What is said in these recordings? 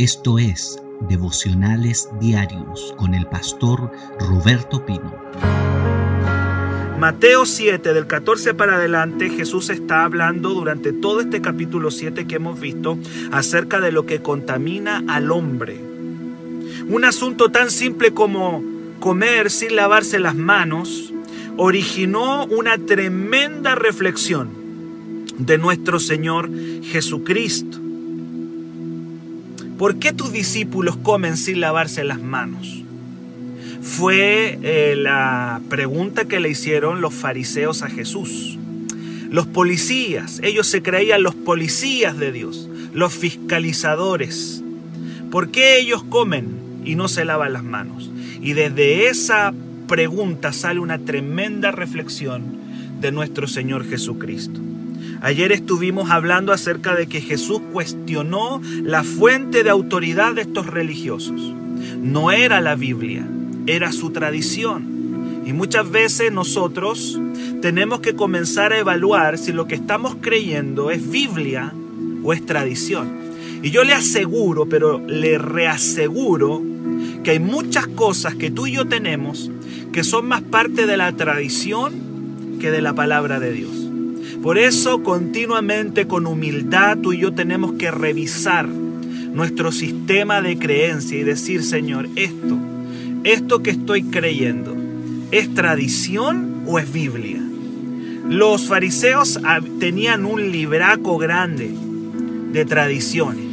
Esto es Devocionales Diarios con el pastor Roberto Pino. Mateo 7, del 14 para adelante, Jesús está hablando durante todo este capítulo 7 que hemos visto acerca de lo que contamina al hombre. Un asunto tan simple como comer sin lavarse las manos originó una tremenda reflexión de nuestro Señor Jesucristo. ¿Por qué tus discípulos comen sin lavarse las manos? Fue eh, la pregunta que le hicieron los fariseos a Jesús. Los policías, ellos se creían los policías de Dios, los fiscalizadores. ¿Por qué ellos comen y no se lavan las manos? Y desde esa pregunta sale una tremenda reflexión de nuestro Señor Jesucristo. Ayer estuvimos hablando acerca de que Jesús cuestionó la fuente de autoridad de estos religiosos. No era la Biblia, era su tradición. Y muchas veces nosotros tenemos que comenzar a evaluar si lo que estamos creyendo es Biblia o es tradición. Y yo le aseguro, pero le reaseguro, que hay muchas cosas que tú y yo tenemos que son más parte de la tradición que de la palabra de Dios. Por eso continuamente con humildad tú y yo tenemos que revisar nuestro sistema de creencia y decir, Señor, esto, esto que estoy creyendo, ¿es tradición o es Biblia? Los fariseos tenían un libraco grande de tradiciones,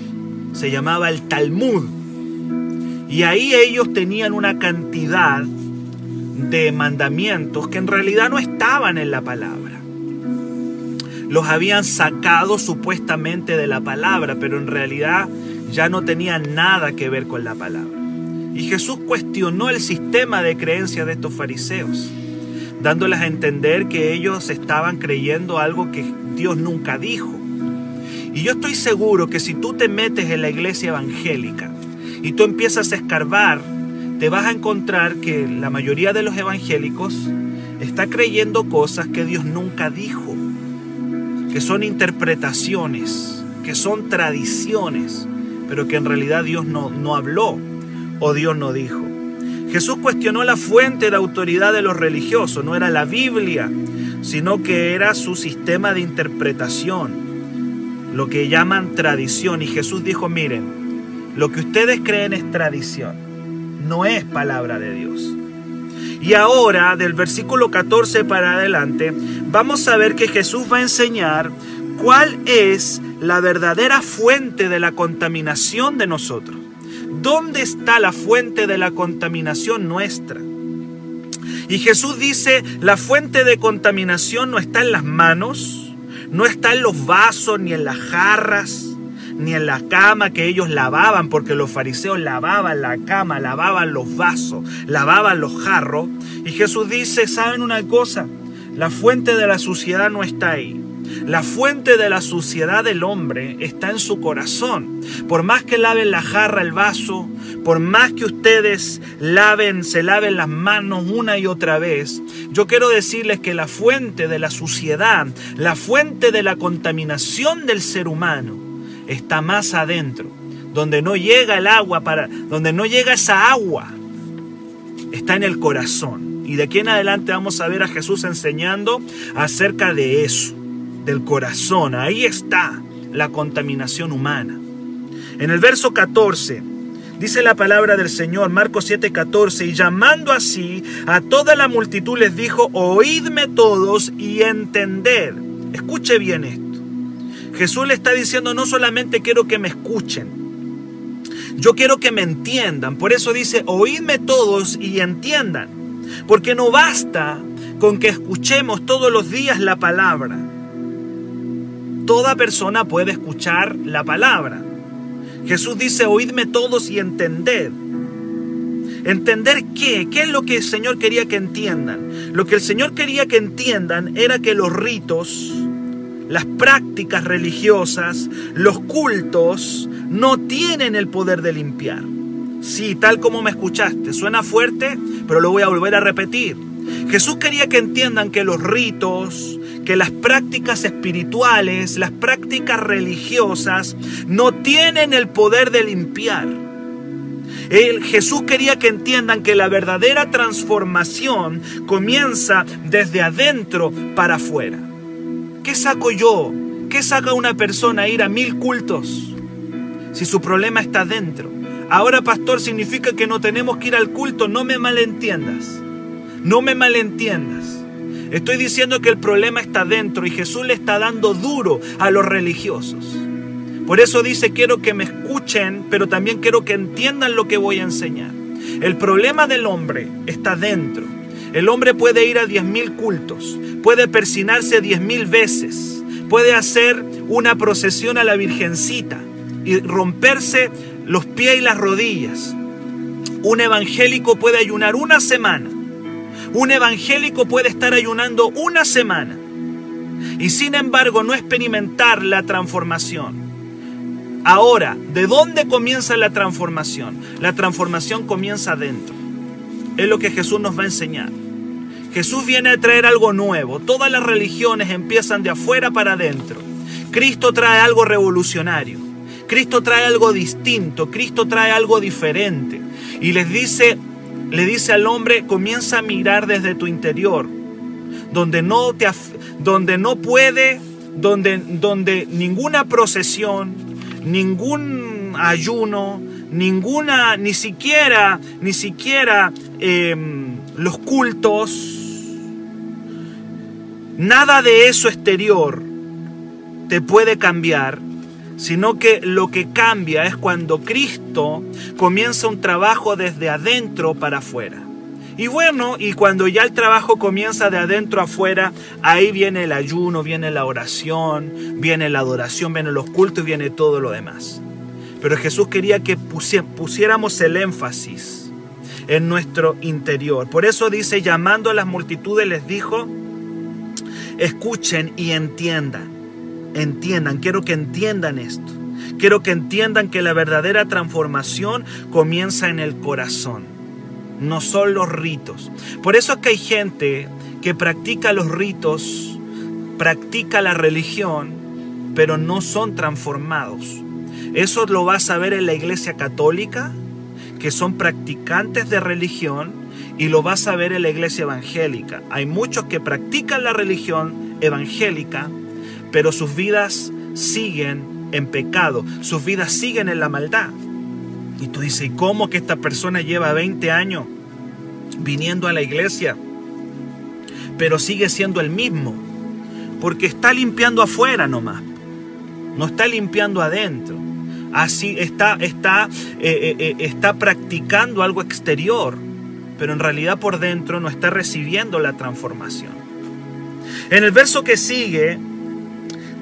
se llamaba el Talmud, y ahí ellos tenían una cantidad de mandamientos que en realidad no estaban en la palabra los habían sacado supuestamente de la palabra, pero en realidad ya no tenían nada que ver con la palabra. Y Jesús cuestionó el sistema de creencia de estos fariseos, dándoles a entender que ellos estaban creyendo algo que Dios nunca dijo. Y yo estoy seguro que si tú te metes en la iglesia evangélica y tú empiezas a escarbar, te vas a encontrar que la mayoría de los evangélicos está creyendo cosas que Dios nunca dijo que son interpretaciones, que son tradiciones, pero que en realidad Dios no, no habló o Dios no dijo. Jesús cuestionó la fuente de autoridad de los religiosos, no era la Biblia, sino que era su sistema de interpretación, lo que llaman tradición. Y Jesús dijo, miren, lo que ustedes creen es tradición, no es palabra de Dios. Y ahora, del versículo 14 para adelante, vamos a ver que Jesús va a enseñar cuál es la verdadera fuente de la contaminación de nosotros. ¿Dónde está la fuente de la contaminación nuestra? Y Jesús dice, la fuente de contaminación no está en las manos, no está en los vasos ni en las jarras, ni en la cama que ellos lavaban, porque los fariseos lavaban la cama, lavaban los vasos, lavaban los jarros. Y Jesús dice, ¿saben una cosa? La fuente de la suciedad no está ahí. La fuente de la suciedad del hombre está en su corazón. Por más que laven la jarra, el vaso, por más que ustedes laven, se laven las manos una y otra vez, yo quiero decirles que la fuente de la suciedad, la fuente de la contaminación del ser humano, está más adentro, donde no llega el agua para, donde no llega esa agua, está en el corazón. Y de aquí en adelante vamos a ver a Jesús enseñando acerca de eso, del corazón. Ahí está la contaminación humana. En el verso 14 dice la palabra del Señor, Marcos 7:14, y llamando así a toda la multitud les dijo, oídme todos y entended. Escuche bien esto. Jesús le está diciendo, no solamente quiero que me escuchen, yo quiero que me entiendan. Por eso dice, oídme todos y entiendan. Porque no basta con que escuchemos todos los días la palabra. Toda persona puede escuchar la palabra. Jesús dice, oídme todos y entended. ¿Entender qué? ¿Qué es lo que el Señor quería que entiendan? Lo que el Señor quería que entiendan era que los ritos, las prácticas religiosas, los cultos, no tienen el poder de limpiar. Sí, tal como me escuchaste, suena fuerte, pero lo voy a volver a repetir. Jesús quería que entiendan que los ritos, que las prácticas espirituales, las prácticas religiosas, no tienen el poder de limpiar. Jesús quería que entiendan que la verdadera transformación comienza desde adentro para afuera. ¿Qué saco yo? ¿Qué saca una persona a ir a mil cultos si su problema está dentro? Ahora, pastor, significa que no tenemos que ir al culto. No me malentiendas. No me malentiendas. Estoy diciendo que el problema está dentro y Jesús le está dando duro a los religiosos. Por eso dice, quiero que me escuchen, pero también quiero que entiendan lo que voy a enseñar. El problema del hombre está dentro. El hombre puede ir a diez mil cultos, puede persinarse diez mil veces, puede hacer una procesión a la Virgencita y romperse los pies y las rodillas. Un evangélico puede ayunar una semana. Un evangélico puede estar ayunando una semana y sin embargo no experimentar la transformación. Ahora, ¿de dónde comienza la transformación? La transformación comienza adentro. Es lo que Jesús nos va a enseñar. Jesús viene a traer algo nuevo. Todas las religiones empiezan de afuera para adentro. Cristo trae algo revolucionario. Cristo trae algo distinto. Cristo trae algo diferente. Y les dice, le dice al hombre, comienza a mirar desde tu interior. Donde no, te, donde no puede, donde, donde ninguna procesión, ningún ayuno, ninguna, ni siquiera, ni siquiera em, los cultos, nada de eso exterior te puede cambiar, sino que lo que cambia es cuando Cristo comienza un trabajo desde adentro para afuera. Y bueno, y cuando ya el trabajo comienza de adentro afuera, ahí viene el ayuno, viene la oración, viene la adoración, vienen los cultos y viene todo lo demás. Pero Jesús quería que pusiéramos el énfasis en nuestro interior. Por eso dice, llamando a las multitudes, les dijo, escuchen y entiendan, entiendan, quiero que entiendan esto. Quiero que entiendan que la verdadera transformación comienza en el corazón no son los ritos. Por eso es que hay gente que practica los ritos, practica la religión, pero no son transformados. Eso lo vas a ver en la iglesia católica, que son practicantes de religión, y lo vas a ver en la iglesia evangélica. Hay muchos que practican la religión evangélica, pero sus vidas siguen en pecado, sus vidas siguen en la maldad. Y tú dices, ¿y cómo que esta persona lleva 20 años viniendo a la iglesia, pero sigue siendo el mismo? Porque está limpiando afuera nomás, no está limpiando adentro. Así está, está, eh, eh, eh, está practicando algo exterior, pero en realidad por dentro no está recibiendo la transformación. En el verso que sigue,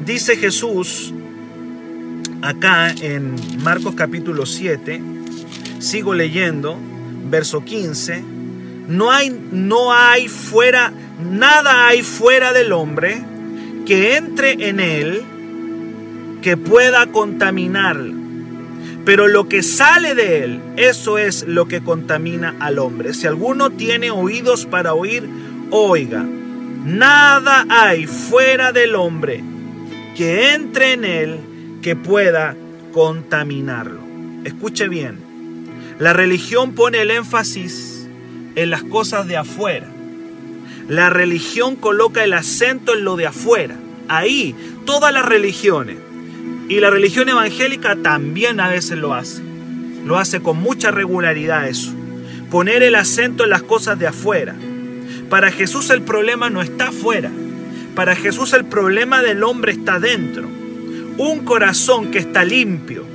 dice Jesús, acá en Marcos capítulo 7, sigo leyendo, verso 15, no hay, no hay fuera, nada hay fuera del hombre que entre en él que pueda contaminarlo. Pero lo que sale de él, eso es lo que contamina al hombre. Si alguno tiene oídos para oír, oiga. Nada hay fuera del hombre que entre en él que pueda contaminarlo. Escuche bien, la religión pone el énfasis en las cosas de afuera. La religión coloca el acento en lo de afuera. Ahí, todas las religiones. Y la religión evangélica también a veces lo hace. Lo hace con mucha regularidad eso. Poner el acento en las cosas de afuera. Para Jesús el problema no está afuera. Para Jesús el problema del hombre está dentro un corazón que está limpio,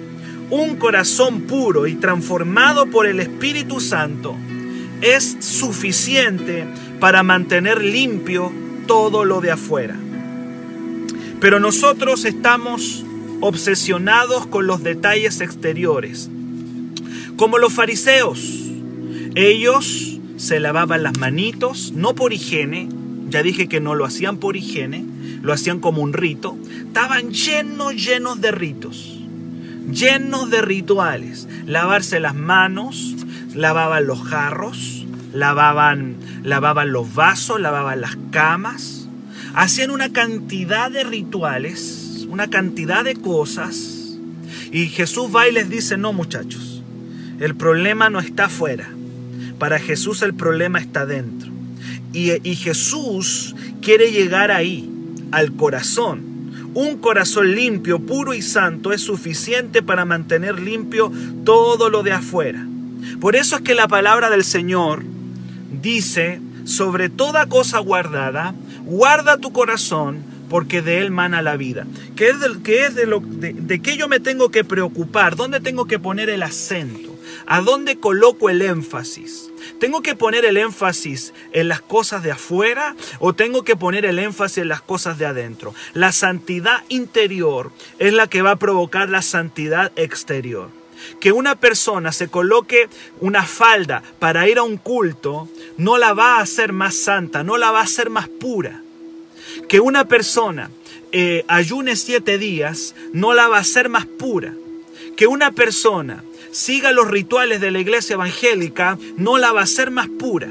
un corazón puro y transformado por el Espíritu Santo, es suficiente para mantener limpio todo lo de afuera. Pero nosotros estamos obsesionados con los detalles exteriores, como los fariseos. Ellos se lavaban las manitos, no por higiene, ya dije que no lo hacían por higiene, lo hacían como un rito, estaban llenos, llenos de ritos, llenos de rituales. Lavarse las manos, lavaban los jarros, lavaban, lavaban los vasos, lavaban las camas, hacían una cantidad de rituales, una cantidad de cosas, y Jesús va y les dice, no muchachos, el problema no está afuera, para Jesús el problema está dentro. Y, Jesús quiere llegar ahí, al corazón. Un corazón limpio, puro y santo es suficiente para mantener limpio todo lo de afuera. Por eso es que la palabra del Señor dice, sobre toda cosa guardada, guarda tu corazón, porque de él mana la vida. ¿Qué es, de, es de, lo, de qué yo me tengo que preocupar? ¿Dónde tengo que poner el acento? ¿A dónde coloco el énfasis? ¿Tengo que poner el énfasis en las cosas de afuera o tengo que poner el énfasis en las cosas de adentro? La santidad interior es la que va a provocar la santidad exterior. Que una persona se coloque una falda para ir a un culto no la va a hacer más santa, no la va a hacer más pura. Que una persona eh, ayune siete días no la va a hacer más pura. Que una persona siga los rituales de la iglesia evangélica no la va a hacer más pura.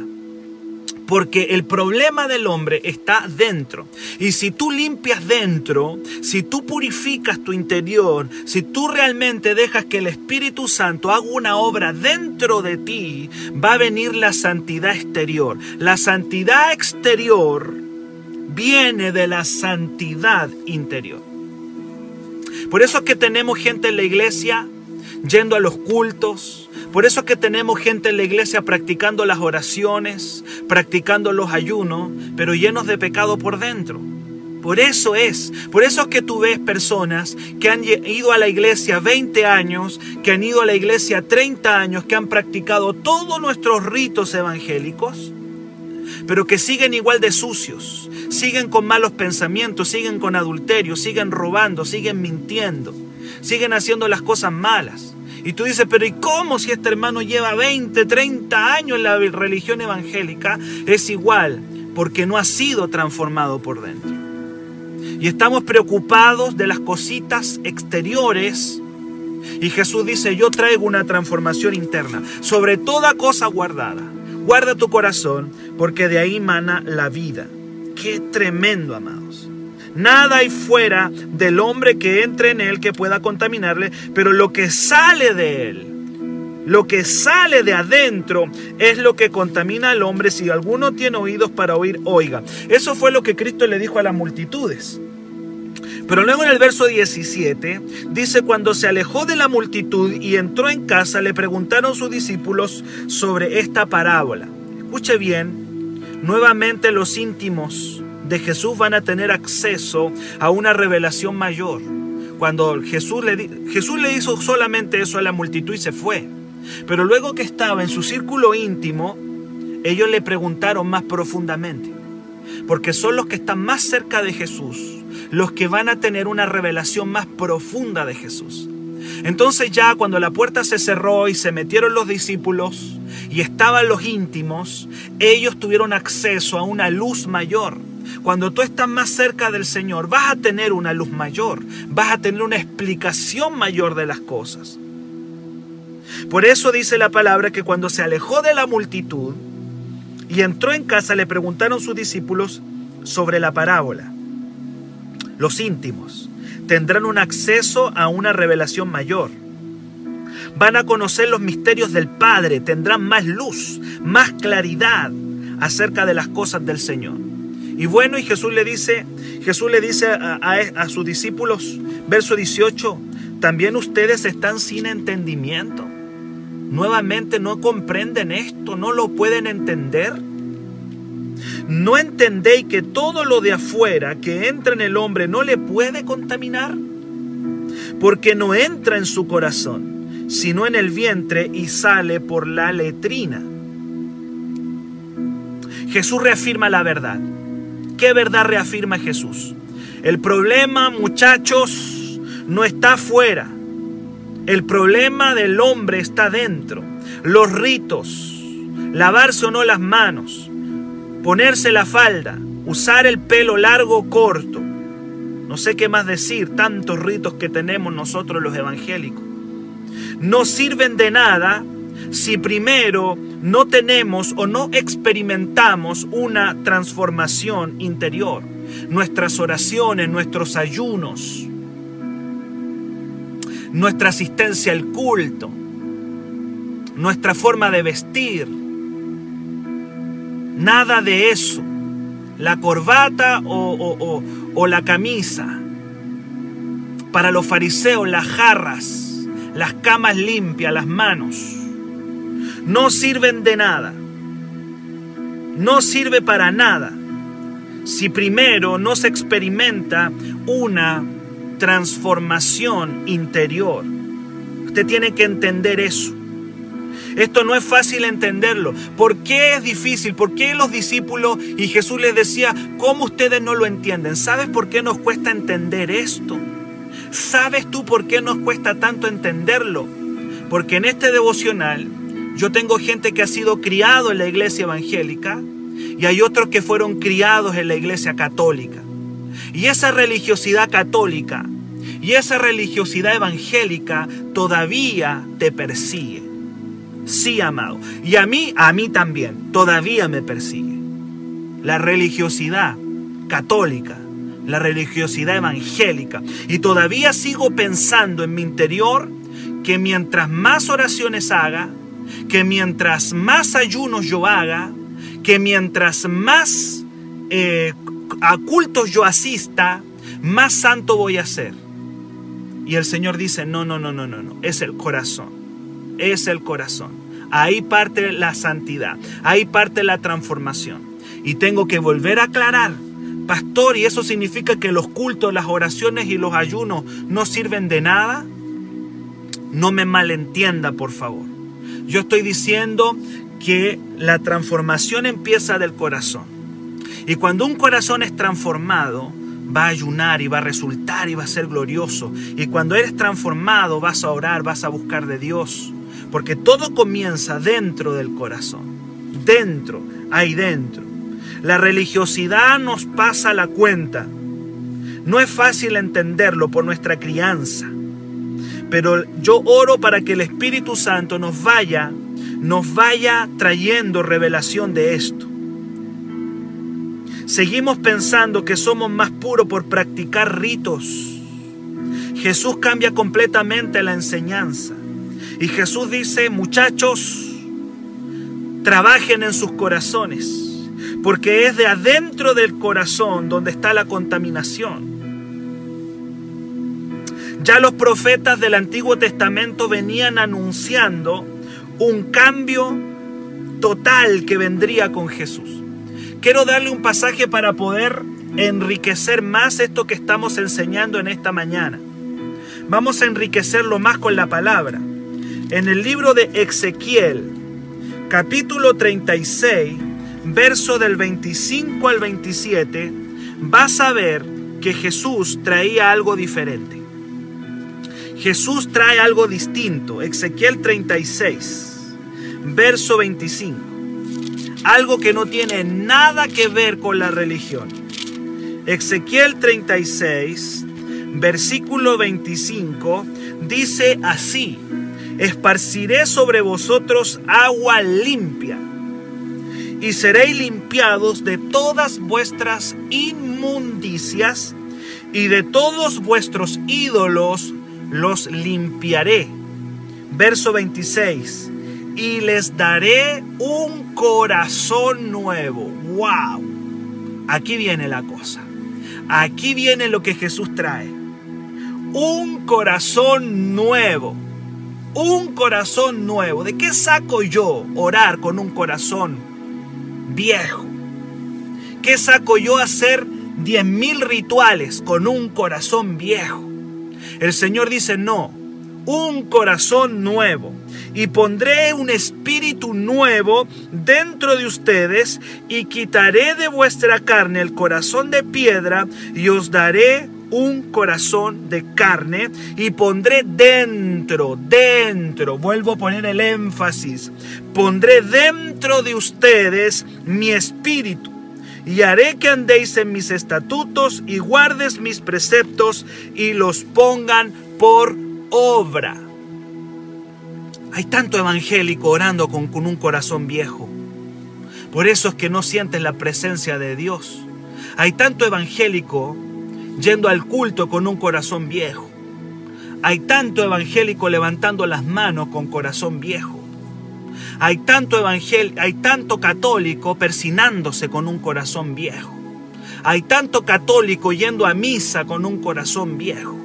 Porque el problema del hombre está dentro. Y si tú limpias dentro, si tú purificas tu interior, si tú realmente dejas que el Espíritu Santo haga una obra dentro de ti, va a venir la santidad exterior. La santidad exterior viene de la santidad interior. Por eso es que tenemos gente en la iglesia yendo a los cultos, por eso es que tenemos gente en la iglesia practicando las oraciones, practicando los ayunos, pero llenos de pecado por dentro. Por eso es, por eso es que tú ves personas que han ido a la iglesia 20 años, que han ido a la iglesia 30 años, que han practicado todos nuestros ritos evangélicos, pero que siguen igual de sucios, siguen con malos pensamientos, siguen con adulterio, siguen robando, siguen mintiendo, siguen haciendo las cosas malas. Y tú dices, pero ¿y cómo si este hermano lleva 20, 30 años en la religión evangélica? Es igual, porque no ha sido transformado por dentro. Y estamos preocupados de las cositas exteriores. Y Jesús dice, yo traigo una transformación interna sobre toda cosa guardada. Guarda tu corazón, porque de ahí mana la vida. Qué tremendo, amados. Nada hay fuera del hombre que entre en él que pueda contaminarle, pero lo que sale de él, lo que sale de adentro es lo que contamina al hombre. Si alguno tiene oídos para oír, oiga. Eso fue lo que Cristo le dijo a las multitudes. Pero luego en el verso 17 dice, cuando se alejó de la multitud y entró en casa, le preguntaron sus discípulos sobre esta parábola. Escuche bien, nuevamente los íntimos de Jesús van a tener acceso a una revelación mayor. Cuando Jesús le, Jesús le hizo solamente eso a la multitud y se fue. Pero luego que estaba en su círculo íntimo, ellos le preguntaron más profundamente. Porque son los que están más cerca de Jesús, los que van a tener una revelación más profunda de Jesús. Entonces ya cuando la puerta se cerró y se metieron los discípulos y estaban los íntimos, ellos tuvieron acceso a una luz mayor. Cuando tú estás más cerca del Señor, vas a tener una luz mayor, vas a tener una explicación mayor de las cosas. Por eso dice la palabra que cuando se alejó de la multitud y entró en casa, le preguntaron sus discípulos sobre la parábola. Los íntimos tendrán un acceso a una revelación mayor. Van a conocer los misterios del Padre, tendrán más luz, más claridad acerca de las cosas del Señor. Y bueno, y Jesús le dice, Jesús le dice a, sus discípulos, verso 18, también ustedes están sin entendimiento. Nuevamente no comprenden esto, no lo pueden entender. ¿No entendéis que todo lo de afuera que entra en el hombre no le puede contaminar? Porque no entra en su corazón, sino en el vientre y sale por la letrina. Jesús reafirma la verdad. ¿Qué verdad reafirma Jesús? El problema, muchachos, no está afuera. El problema del hombre está dentro. Los ritos, lavarse o no las manos, ponerse la falda, usar el pelo largo o corto. No sé qué más decir, tantos ritos que tenemos nosotros los evangélicos. No sirven de nada si primero no tenemos o no experimentamos una transformación interior. nuestras oraciones, nuestros ayunos, nuestra asistencia al culto, nuestra forma de vestir. Nada de eso. La corbata o, o la camisa. Para los fariseos, las jarras, las camas limpias, las manos, no sirven de nada. No sirve para nada si primero no se experimenta una transformación interior. Usted tiene que entender eso. Esto no es fácil entenderlo. ¿Por qué es difícil? ¿Por qué los discípulos y Jesús les decía, ¿cómo ustedes no lo entienden? ¿Sabes por qué nos cuesta entender esto? ¿Sabes tú por qué nos cuesta tanto entenderlo? Porque en este devocional yo tengo gente que ha sido criado en la iglesia evangélica y hay otros que fueron criados en la iglesia católica. Y esa religiosidad católica y esa religiosidad evangélica todavía te persigue. Sí, amado. Y a mí, a mí también, todavía me persigue. La religiosidad católica, la religiosidad evangélica. Y todavía sigo pensando en mi interior que mientras más oraciones haga, que mientras más ayunos yo haga, que mientras más eh, a cultos yo asista, más santo voy a ser. Y el Señor dice, no, no, no, no, no, no, es el corazón, es el corazón. Ahí parte la santidad, ahí parte la transformación. Y tengo que volver a aclarar, pastor, ¿y eso significa que los cultos, las oraciones y los ayunos no sirven de nada? No me malentienda, por favor. Yo estoy diciendo que la transformación empieza del corazón. Y cuando un corazón es transformado, va a ayunar y va a resultar y va a ser glorioso. Y cuando eres transformado, vas a orar, vas a buscar de Dios. Porque todo comienza dentro del corazón. Dentro, ahí dentro. La religiosidad nos pasa la cuenta. No es fácil entenderlo por nuestra crianza. Pero yo oro para que el Espíritu Santo nos vaya nos vaya trayendo revelación de esto. Seguimos pensando que somos más puros por practicar ritos. Jesús cambia completamente la enseñanza. Y Jesús dice, muchachos, trabajen en sus corazones, porque es de adentro del corazón donde está la contaminación. Ya los profetas del Antiguo Testamento venían anunciando un cambio total que vendría con Jesús. Quiero darle un pasaje para poder enriquecer más esto que estamos enseñando en esta mañana. Vamos a enriquecerlo más con la palabra. En el libro de Ezequiel, capítulo 36, verso del 25 al 27, vas a ver que Jesús traía algo diferente. Jesús trae algo distinto. Ezequiel 36 verso 25. Algo que no tiene nada que ver con la religión. Ezequiel 36, versículo 25, dice así, esparciré sobre vosotros agua limpia y seréis limpiados de todas vuestras inmundicias y de todos vuestros ídolos los limpiaré. Verso 26 y les daré un corazón nuevo. ¡Wow! Aquí viene la cosa. Aquí viene lo que Jesús trae. Un corazón nuevo. Un corazón nuevo. ¿De qué saco yo orar con un corazón viejo? ¿Qué saco yo hacer diez mil rituales con un corazón viejo? El Señor dice, no, un corazón nuevo y pondré un espíritu nuevo dentro de ustedes y quitaré de vuestra carne el corazón de piedra y os daré un corazón de carne y pondré dentro, dentro, vuelvo a poner el énfasis, pondré dentro de ustedes mi espíritu y haré que andéis en mis estatutos y guardes mis preceptos y los pongan por obra. Hay tanto evangélico orando con, un corazón viejo. Por eso es que no sientes la presencia de Dios. Hay tanto evangélico yendo al culto con un corazón viejo. Hay tanto evangélico levantando las manos con corazón viejo. Hay tanto hay tanto católico persinándose con un corazón viejo. Hay tanto católico yendo a misa con un corazón viejo.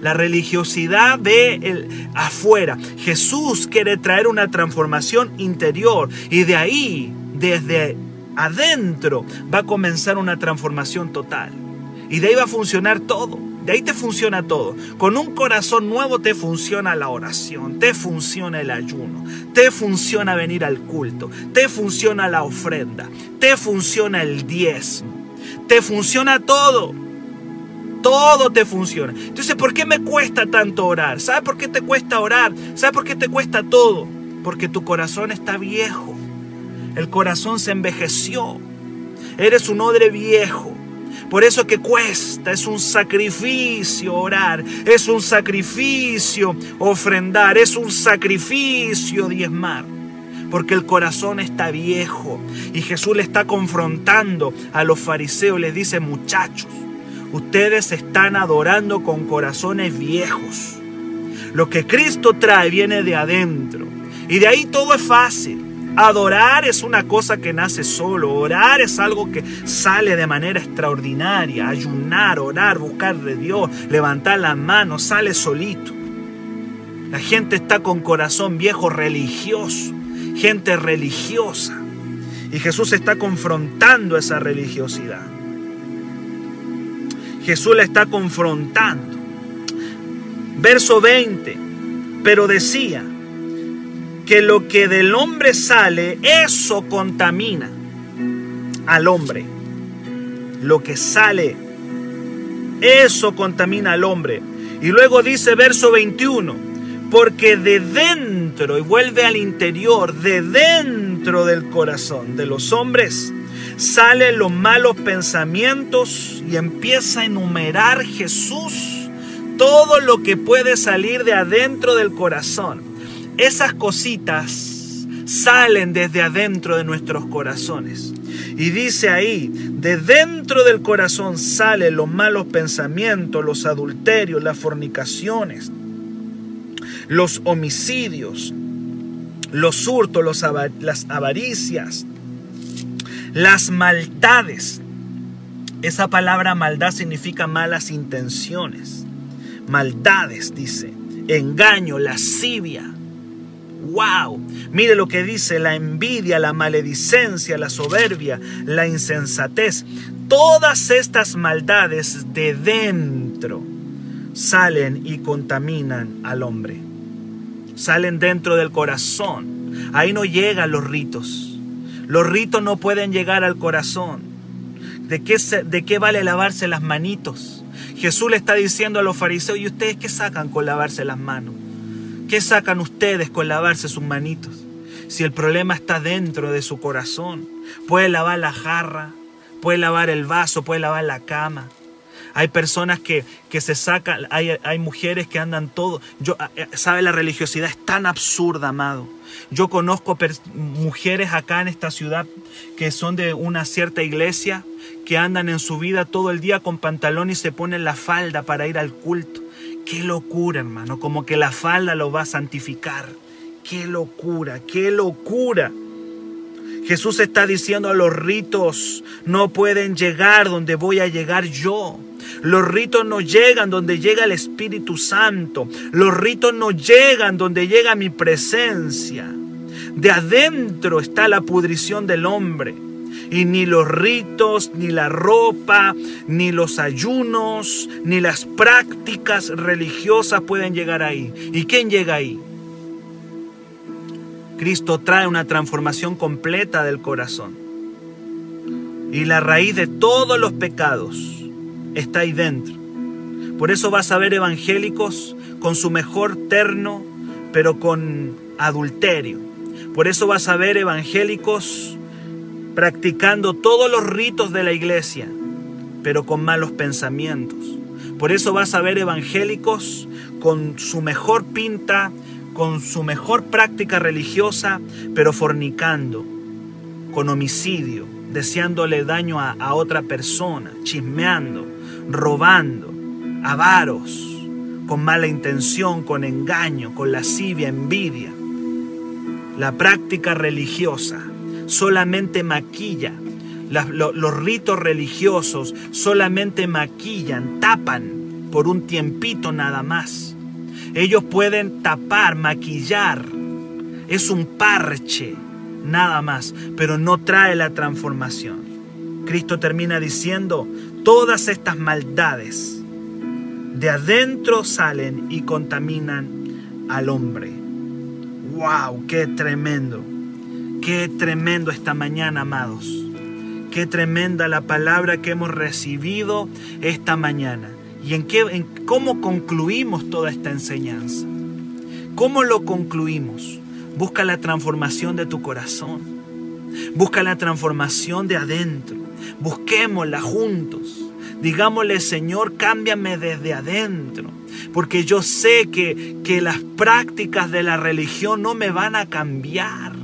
La religiosidad de el, afuera. Jesús quiere traer una transformación interior y de ahí, desde adentro, va a comenzar una transformación total. Y de ahí va a funcionar todo. De ahí te funciona todo. Con un corazón nuevo te funciona la oración, te funciona el ayuno, te funciona venir al culto, te funciona la ofrenda, te funciona el diezmo, te funciona todo. Todo te funciona. Entonces, ¿por qué me cuesta tanto orar? ¿Sabes por qué te cuesta orar? ¿Sabes por qué te cuesta todo? Porque tu corazón está viejo. El corazón se envejeció. Eres un odre viejo. Por eso que cuesta, es un sacrificio orar, es un sacrificio ofrendar, es un sacrificio diezmar. Porque el corazón está viejo y Jesús le está confrontando a los fariseos, les dice muchachos, ustedes están adorando con corazones viejos. Lo que Cristo trae viene de adentro y de ahí todo es fácil. Adorar es una cosa que nace solo, orar es algo que sale de manera extraordinaria, ayunar, orar, buscar de Dios, levantar las manos, sale solito. La gente está con corazón viejo religioso, gente religiosa. Y Jesús está confrontando esa religiosidad. Jesús la está confrontando. Verso 20, pero decía, que lo que del hombre sale, eso contamina al hombre. Lo que sale, eso contamina al hombre. Y luego dice verso 21, porque de dentro, y vuelve al interior, de dentro del corazón de los hombres, salen los malos pensamientos y empieza a enumerar Jesús todo lo que puede salir de adentro del corazón esas cositas salen desde adentro de nuestros corazones. Y dice ahí, de dentro del corazón salen los malos pensamientos, los adulterios, las fornicaciones, los homicidios, los hurtos, las avaricias, las maldades. Esa palabra maldad significa malas intenciones. Maldades, dice. Engaño, lascivia, ¡Wow! Mire lo que dice la envidia, la maledicencia, la soberbia, la insensatez. Todas estas maldades de dentro salen y contaminan al hombre. Salen dentro del corazón. Ahí no llegan los ritos. Los ritos no pueden llegar al corazón. ¿De qué, ¿De qué vale lavarse las manitos? Jesús le está diciendo a los fariseos, ¿y ustedes qué sacan con lavarse las manos? ¿Qué sacan ustedes con lavarse sus manitos? Si el problema está dentro de su corazón, puede lavar la jarra, puede lavar el vaso, puede lavar la cama. Hay personas que, que se sacan, hay, hay, mujeres que andan todo. Yo, ¿Sabe? La religiosidad es tan absurda, amado. Yo conozco mujeres acá en esta ciudad que son de una cierta iglesia, que andan en su vida todo el día con pantalón y se ponen la falda para ir al culto. Qué locura, hermano, como que la falda lo va a santificar. Qué locura, qué locura. Jesús está diciendo a los ritos, no pueden llegar donde voy a llegar yo. Los ritos no llegan donde llega el Espíritu Santo. Los ritos no llegan donde llega mi presencia. De adentro está la pudrición del hombre. Y ni los ritos, ni la ropa, ni los ayunos, ni las prácticas religiosas pueden llegar ahí. ¿Y quién llega ahí? Cristo trae una transformación completa del corazón. Y la raíz de todos los pecados está ahí dentro. Por eso vas a ver evangélicos con su mejor terno, pero con adulterio. Por eso vas a ver evangélicos practicando todos los ritos de la iglesia, pero con malos pensamientos. Por eso vas a ver evangélicos con su mejor pinta, con su mejor práctica religiosa, pero fornicando, con homicidio, deseándole daño a, a otra persona, chismeando, robando, avaros, con mala intención, con engaño, con lascivia, envidia. La práctica religiosa solamente maquilla, los ritos religiosos solamente maquillan, tapan por un tiempito nada más. Ellos pueden tapar, maquillar, es un parche nada más, pero no trae la transformación. Cristo termina diciendo, todas estas maldades de adentro salen y contaminan al hombre. ¡Wow! ¡Qué tremendo! ¡Qué tremendo esta mañana, amados! ¡Qué tremenda la palabra que hemos recibido esta mañana! ¿Y en, qué, en cómo concluimos toda esta enseñanza? ¿Cómo lo concluimos? Busca la transformación de tu corazón. Busca la transformación de adentro. Busquémosla juntos. Digámosle, Señor, cámbiame desde adentro. Porque yo sé que, que las prácticas de la religión no me van a cambiar.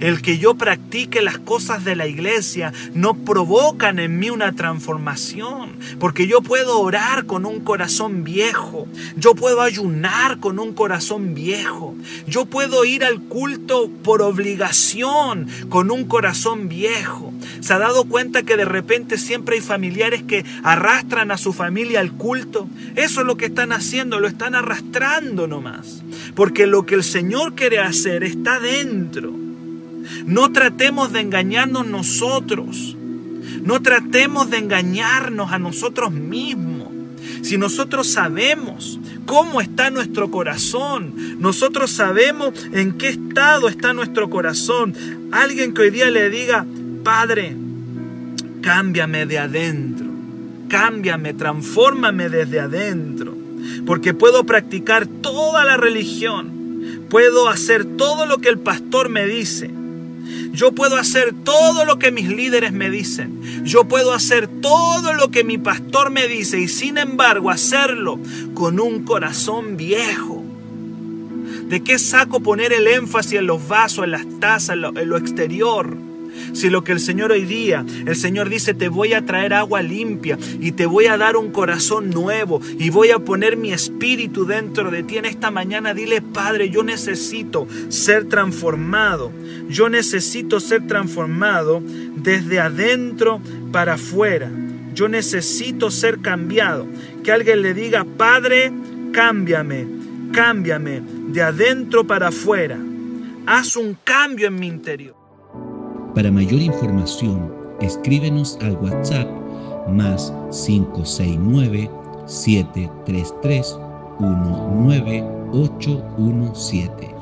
El que yo practique las cosas de la iglesia no provocan en mí una transformación, porque yo puedo orar con un corazón viejo, yo puedo ayunar con un corazón viejo, yo puedo ir al culto por obligación con un corazón viejo. ¿Se ha dado cuenta que de repente siempre hay familiares que arrastran a su familia al culto? Eso es lo que están haciendo, lo están arrastrando nomás. Porque lo que el Señor quiere hacer está dentro. No tratemos de engañarnos nosotros. No tratemos de engañarnos a nosotros mismos. Si nosotros sabemos cómo está nuestro corazón, nosotros sabemos en qué estado está nuestro corazón. Alguien que hoy día le diga, Padre, cámbiame de adentro, cámbiame, transfórmame desde adentro, porque puedo practicar toda la religión, puedo hacer todo lo que el pastor me dice, yo puedo hacer todo lo que mis líderes me dicen. Yo puedo hacer todo lo que mi pastor me dice y sin embargo hacerlo con un corazón viejo. ¿De qué saco poner el énfasis en los vasos, en las tazas, en lo, en lo exterior? Si lo que el Señor hoy día, el Señor dice, te voy a traer agua limpia y te voy a dar un corazón nuevo y voy a poner mi espíritu dentro de ti en esta mañana, dile, Padre, yo necesito ser transformado. Yo necesito ser transformado desde adentro para afuera. Yo necesito ser cambiado. Que alguien le diga, Padre, cámbiame, cámbiame de adentro para afuera. Haz un cambio en mi interior. Para mayor información, escríbenos al WhatsApp más 569 733 19817.